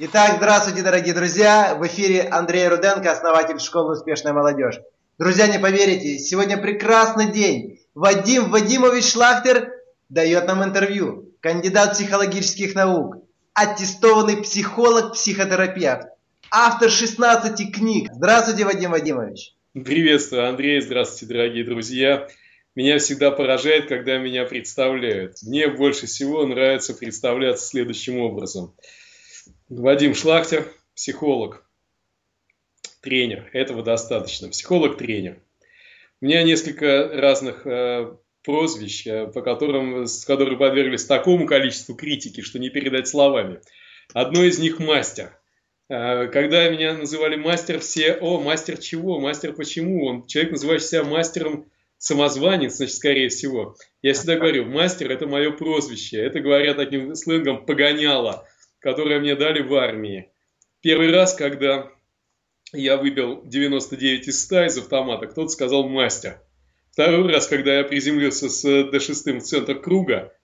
Итак, здравствуйте, дорогие друзья! В эфире Андрей Руденко, основатель школы «Успешная молодежь». Друзья, не поверите, сегодня прекрасный день. Вадим Вадимович Шлахтер дает нам интервью. Кандидат психологических наук, аттестованный психолог-психотерапевт, автор 16 книг. Здравствуйте, Вадим Вадимович. Приветствую, Андрей. Здравствуйте, дорогие друзья. Меня всегда поражает, когда меня представляют. Мне больше всего нравится представляться следующим образом – Вадим Шлахтер, психолог, тренер. Этого достаточно. Психолог-тренер. У меня несколько разных э, прозвищ, э, по которым, с которые подверглись такому количеству критики, что не передать словами. Одно из них мастер. Э, когда меня называли мастер, все, о, мастер чего, мастер почему? Он, человек, называет себя мастером самозванец, значит, скорее всего. Я всегда говорю, мастер – это мое прозвище. Это, говоря таким сленгом, погоняло которые мне дали в армии. Первый раз, когда я выбил 99 из 100 из автомата, кто-то сказал «мастер». Второй раз, когда я приземлился с D6 в центр круга,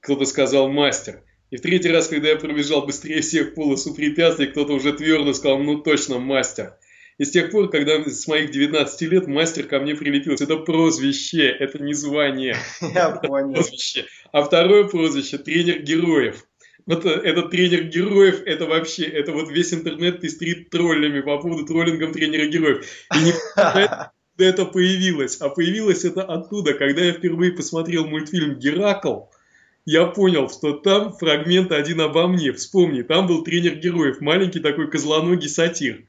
кто-то сказал «мастер». И в третий раз, когда я пробежал быстрее всех полосу препятствий, кто-то уже твердо сказал «ну точно, мастер». И с тех пор, когда с моих 19 лет мастер ко мне прилепился, это прозвище, это не звание. Я понял. Прозвище. А второе прозвище – тренер героев. Вот э, этот тренер героев, это вообще, это вот весь интернет пестрит троллями по поводу троллингом тренера героев. И не это появилось. А появилось это оттуда, когда я впервые посмотрел мультфильм «Геракл», я понял, что там фрагмент один обо мне. Вспомни, там был тренер героев, маленький такой козлоногий сатир.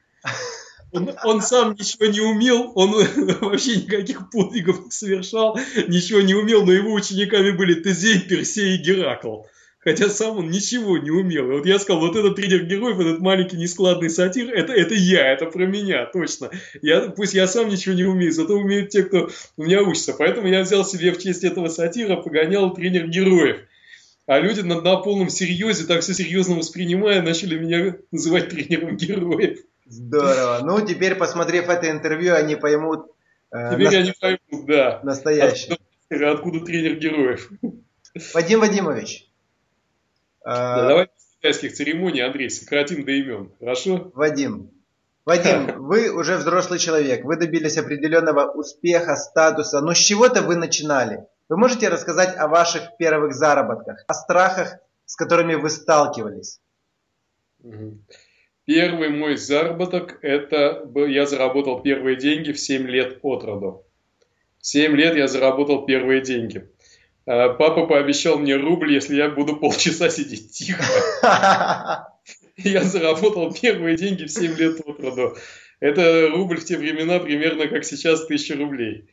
Он, он сам ничего не умел, он вообще никаких подвигов не совершал, ничего не умел, но его учениками были Тезей, Персей и Геракл хотя сам он ничего не умел. И вот я сказал, вот этот тренер героев, этот маленький нескладный сатир, это, это я, это про меня, точно. Я, пусть я сам ничего не умею, зато умеют те, кто у меня учится. Поэтому я взял себе в честь этого сатира, погонял тренер героев. А люди на, на полном серьезе, так все серьезно воспринимая, начали меня называть тренером героев. Здорово. Ну, теперь, посмотрев это интервью, они поймут... Э, теперь на... они поймут, да. Настоящий. Откуда, откуда тренер героев. Вадим Вадимович, да, давай без китайских церемоний, Андрей, сократим до имен, хорошо? Вадим, Вадим, вы уже взрослый человек, вы добились определенного успеха, статуса, но с чего-то вы начинали. Вы можете рассказать о ваших первых заработках, о страхах, с которыми вы сталкивались? Первый мой заработок, это я заработал первые деньги в 7 лет от роду. В 7 лет я заработал первые деньги. А, папа пообещал мне рубль, если я буду полчаса сидеть тихо. Я заработал первые деньги в 7 лет от роду. Это рубль в те времена примерно как сейчас 1000 рублей.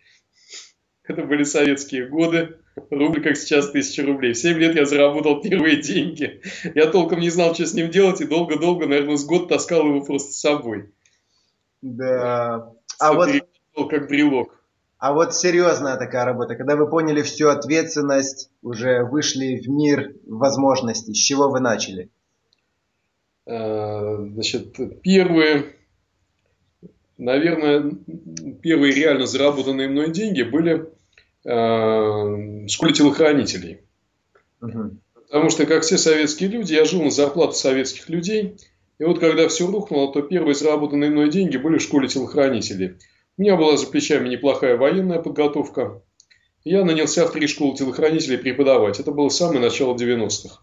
Это были советские годы. Рубль как сейчас 1000 рублей. В 7 лет я заработал первые деньги. Я толком не знал, что с ним делать, и долго-долго, наверное, с год таскал его просто с собой. Да. А вот... Как брелок. А вот серьезная такая работа, когда вы поняли всю ответственность, уже вышли в мир возможностей, с чего вы начали? Э, значит, первые, наверное, первые реально заработанные мной деньги были э, в школе телохранителей. Угу. Потому что, как все советские люди, я жил на зарплату советских людей. И вот когда все рухнуло, то первые заработанные мной деньги были в школе телохранителей. У меня была за плечами неплохая военная подготовка. Я нанялся в три школы телохранителей преподавать. Это было самое начало 90-х.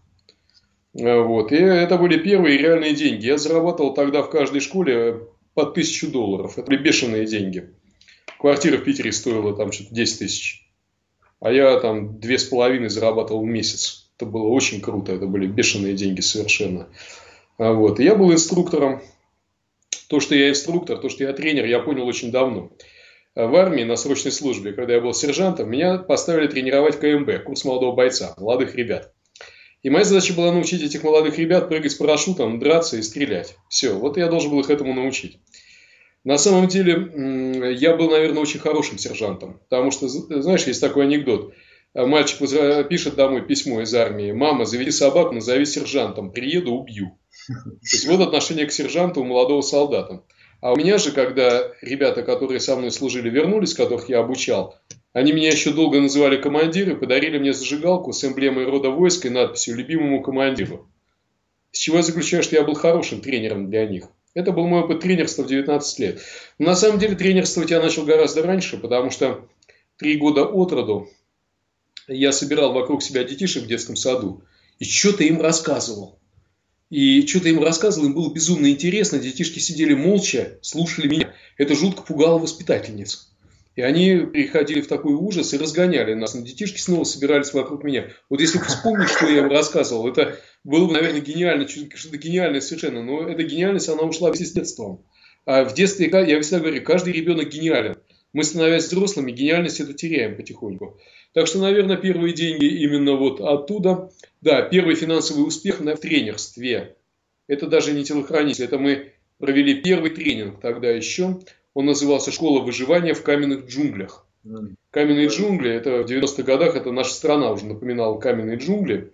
Э, вот. И это были первые реальные деньги. Я зарабатывал тогда в каждой школе по тысячу долларов. Это были бешеные деньги. Квартира в Питере стоила там что-то 10 тысяч. А я там две с половиной зарабатывал в месяц. Это было очень круто. Это были бешеные деньги совершенно. А вот. И я был инструктором то, что я инструктор, то, что я тренер, я понял очень давно. В армии на срочной службе, когда я был сержантом, меня поставили тренировать КМБ, курс молодого бойца, молодых ребят. И моя задача была научить этих молодых ребят прыгать с парашютом, драться и стрелять. Все, вот я должен был их этому научить. На самом деле, я был, наверное, очень хорошим сержантом. Потому что, знаешь, есть такой анекдот. Мальчик пишет домой письмо из армии. «Мама, заведи собаку, назови сержантом. Приеду, убью». То есть вот отношение к сержанту у молодого солдата. А у меня же, когда ребята, которые со мной служили, вернулись, которых я обучал, они меня еще долго называли командиры, подарили мне зажигалку с эмблемой рода войск и надписью «Любимому командиру». С чего я заключаю, что я был хорошим тренером для них. Это был мой опыт тренерства в 19 лет. Но на самом деле тренерствовать я начал гораздо раньше, потому что три года от роду я собирал вокруг себя детишек в детском саду и что-то им рассказывал. И что-то им рассказывал, им было безумно интересно. Детишки сидели молча, слушали меня. Это жутко пугало воспитательниц. И они приходили в такой ужас и разгоняли нас. Но детишки снова собирались вокруг меня. Вот если вспомнить, что я им рассказывал, это было бы, наверное, гениально, что-то гениальное совершенно. Но эта гениальность, она ушла вместе с детством. А в детстве, я всегда говорю, каждый ребенок гениален. Мы, становясь взрослыми, гениальность эту теряем потихоньку. Так что, наверное, первые деньги именно вот оттуда. Да, первый финансовый успех на тренерстве. Это даже не телохранитель, это мы провели первый тренинг тогда еще. Он назывался «Школа выживания в каменных джунглях». Каменные джунгли, это в 90-х годах, это наша страна уже напоминала каменные джунгли.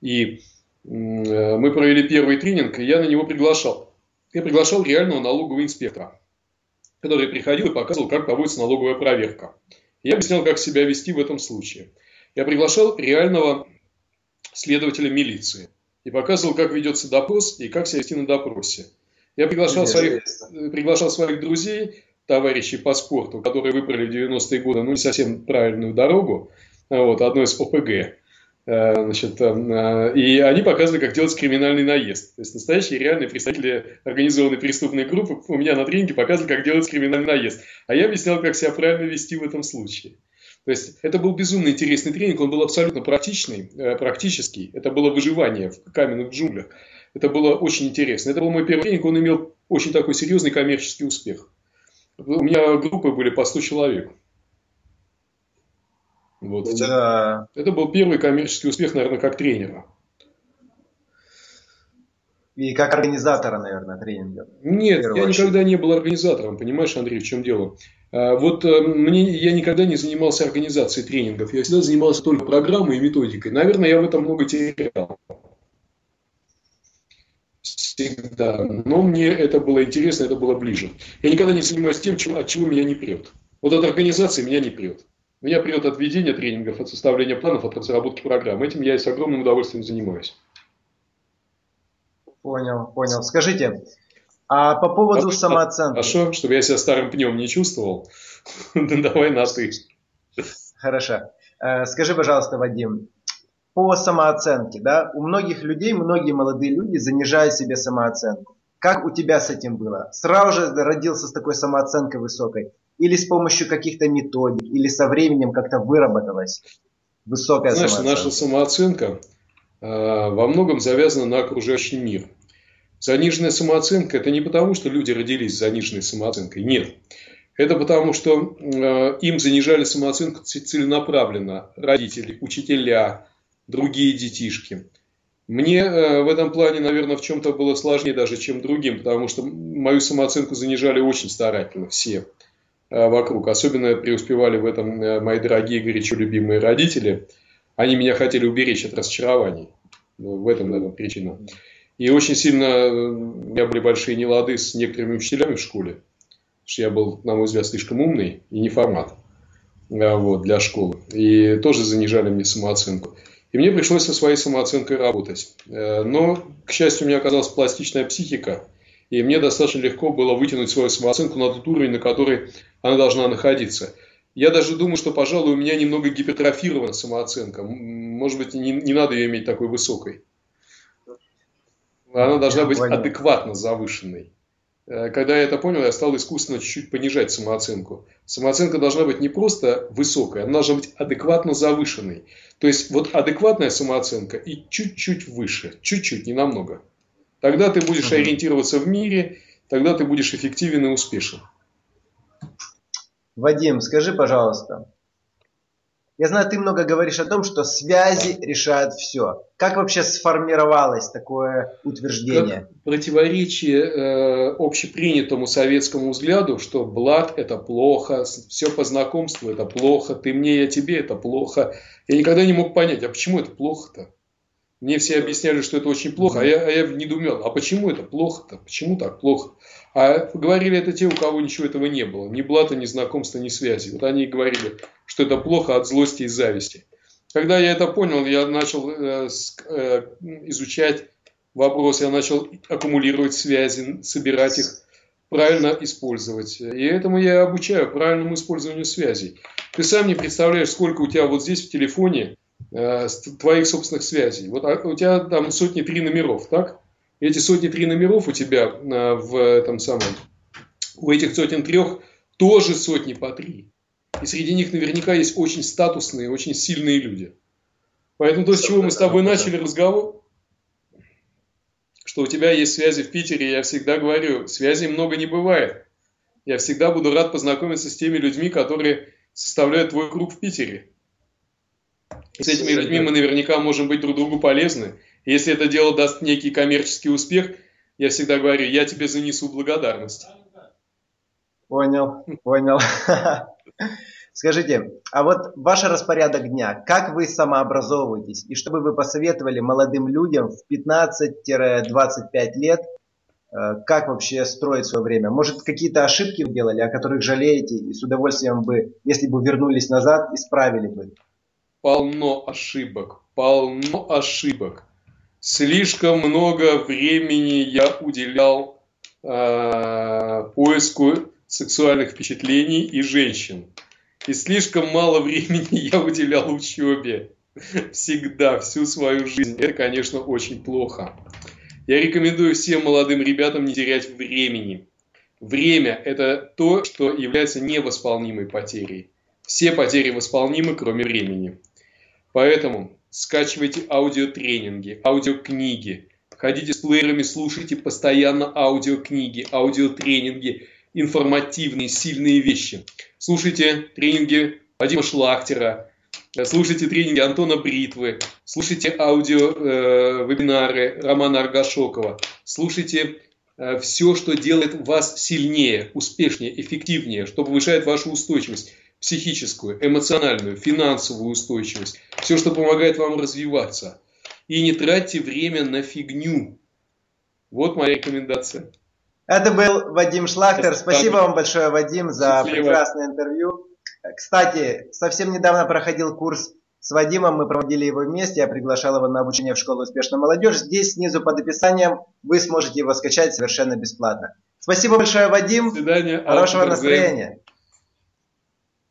И э, мы провели первый тренинг, и я на него приглашал. Я приглашал реального налогового инспектора, который приходил и показывал, как проводится налоговая проверка. Я объяснял, как себя вести в этом случае. Я приглашал реального следователя милиции и показывал, как ведется допрос и как себя вести на допросе. Я приглашал своих, приглашал своих друзей, товарищей по спорту, которые выбрали в 90-е годы, ну, не совсем правильную дорогу, вот, одной из ОПГ. Э, значит, э, и они показывали, как делать криминальный наезд. То есть настоящие реальные представители организованной преступной группы у меня на тренинге показывали, как делать криминальный наезд. А я объяснял, как себя правильно вести в этом случае. То есть это был безумно интересный тренинг, он был абсолютно практичный, э, практический. Это было выживание в каменных джунглях. Это было очень интересно. Это был мой первый тренинг, он имел очень такой серьезный коммерческий успех. У меня группы были по 100 человек. Вот. Да. Это был первый коммерческий успех, наверное, как тренера. И как организатора, наверное, тренинга. Нет, я очередь. никогда не был организатором, понимаешь, Андрей, в чем дело? А, вот э, мне, я никогда не занимался организацией тренингов, я всегда занимался только программой и методикой. Наверное, я в этом много терял всегда. Но мне это было интересно, это было ближе. Я никогда не занимаюсь тем, чего, от чего меня не прет. Вот от организации меня не прет. Меня прет от ведения тренингов, от составления планов, от разработки программ. Этим я с огромным удовольствием занимаюсь. Понял, понял. Скажите, а по поводу а, самооценки? Хорошо, чтобы я себя старым пнем не чувствовал. Давай на ты. Хорошо. Э, скажи, пожалуйста, Вадим, по самооценке, да, у многих людей, многие молодые люди занижают себе самооценку. Как у тебя с этим было? Сразу же родился с такой самооценкой высокой? Или с помощью каких-то методик? Или со временем как-то выработалась высокая Знаешь, самооценка? наша самооценка э, во многом завязана на окружающий мир. Заниженная самооценка – это не потому, что люди родились с заниженной самооценкой. Нет. Это потому, что э, им занижали самооценку целенаправленно родители, учителя, другие детишки. Мне э, в этом плане, наверное, в чем-то было сложнее даже, чем другим, потому что мою самооценку занижали очень старательно все э, вокруг. Особенно преуспевали в этом э, мои дорогие, горячо любимые родители. Они меня хотели уберечь от разочарований. Ну, в этом, наверное, причина. И очень сильно у меня были большие нелады с некоторыми учителями в школе. Потому что я был, на мой взгляд, слишком умный и не формат вот, для школы. И тоже занижали мне самооценку. И мне пришлось со своей самооценкой работать. Э, но, к счастью, у меня оказалась пластичная психика, и мне достаточно легко было вытянуть свою самооценку на тот уровень, на который она должна находиться. Я даже думаю, что, пожалуй, у меня немного гипертрофирована самооценка. Может быть, не, не надо ее иметь такой высокой. Она должна быть адекватно завышенной. Э, когда я это понял, я стал искусственно чуть-чуть понижать самооценку. Самооценка должна быть не просто высокой, она должна быть адекватно завышенной. То есть вот адекватная самооценка и чуть-чуть выше, чуть-чуть, не намного. Тогда ты будешь ориентироваться в мире, тогда ты будешь эффективен и успешен. Вадим, скажи, пожалуйста, я знаю, ты много говоришь о том, что связи решают все. Как вообще сформировалось такое утверждение? Как противоречие э, общепринятому советскому взгляду, что блат – это плохо, все по знакомству – это плохо, ты мне, я тебе – это плохо. Я никогда не мог понять, а почему это плохо-то? Мне все объясняли, что это очень плохо, а я, а я недоумел, а почему это плохо-то? Почему так плохо? А говорили это те, у кого ничего этого не было. Ни блата, ни знакомства, ни связи. Вот они говорили, что это плохо от злости и зависти. Когда я это понял, я начал э, э, изучать вопрос, я начал аккумулировать связи, собирать их, правильно использовать. И этому я обучаю правильному использованию связей. Ты сам не представляешь, сколько у тебя вот здесь в телефоне твоих собственных связей. Вот а, у тебя там сотни три номеров, так? Эти сотни три номеров у тебя э, в этом самом, у этих сотен трех тоже сотни по три. И среди них наверняка есть очень статусные, очень сильные люди. Поэтому то, с чего мы с тобой начали разговор, что у тебя есть связи в Питере, я всегда говорю, связей много не бывает. Я всегда буду рад познакомиться с теми людьми, которые составляют твой круг в Питере. С этими людьми мы наверняка можем быть друг другу полезны. Если это дело даст некий коммерческий успех, я всегда говорю, я тебе занесу благодарность. Понял, понял. Скажите, а вот ваш распорядок дня, как вы самообразовываетесь и что бы вы посоветовали молодым людям в 15-25 лет, э, как вообще строить свое время? Может, какие-то ошибки вы делали, о которых жалеете и с удовольствием бы, если бы вернулись назад, исправили бы? Полно ошибок, полно ошибок. Слишком много времени я уделял э, поиску сексуальных впечатлений и женщин. И слишком мало времени я уделял учебе. Всегда, всю свою жизнь. Это, конечно, очень плохо. Я рекомендую всем молодым ребятам не терять времени. Время – это то, что является невосполнимой потерей. Все потери восполнимы, кроме времени. Поэтому скачивайте аудиотренинги, аудиокниги, ходите с плеерами, слушайте постоянно аудиокниги, аудиотренинги – информативные, сильные вещи. Слушайте тренинги Вадима Шлахтера, слушайте тренинги Антона Бритвы, слушайте аудио-вебинары э, Романа Аргашокова, слушайте э, все, что делает вас сильнее, успешнее, эффективнее, что повышает вашу устойчивость психическую, эмоциональную, финансовую устойчивость, все, что помогает вам развиваться. И не тратьте время на фигню. Вот моя рекомендация. Это был Вадим Шлахтер. Спасибо вам большое, Вадим, за Счастливо. прекрасное интервью. Кстати, совсем недавно проходил курс с Вадимом, мы проводили его вместе, я приглашал его на обучение в школу «Успешная молодежь». Здесь снизу под описанием вы сможете его скачать совершенно бесплатно. Спасибо большое, Вадим. До свидания. Хорошего настроения.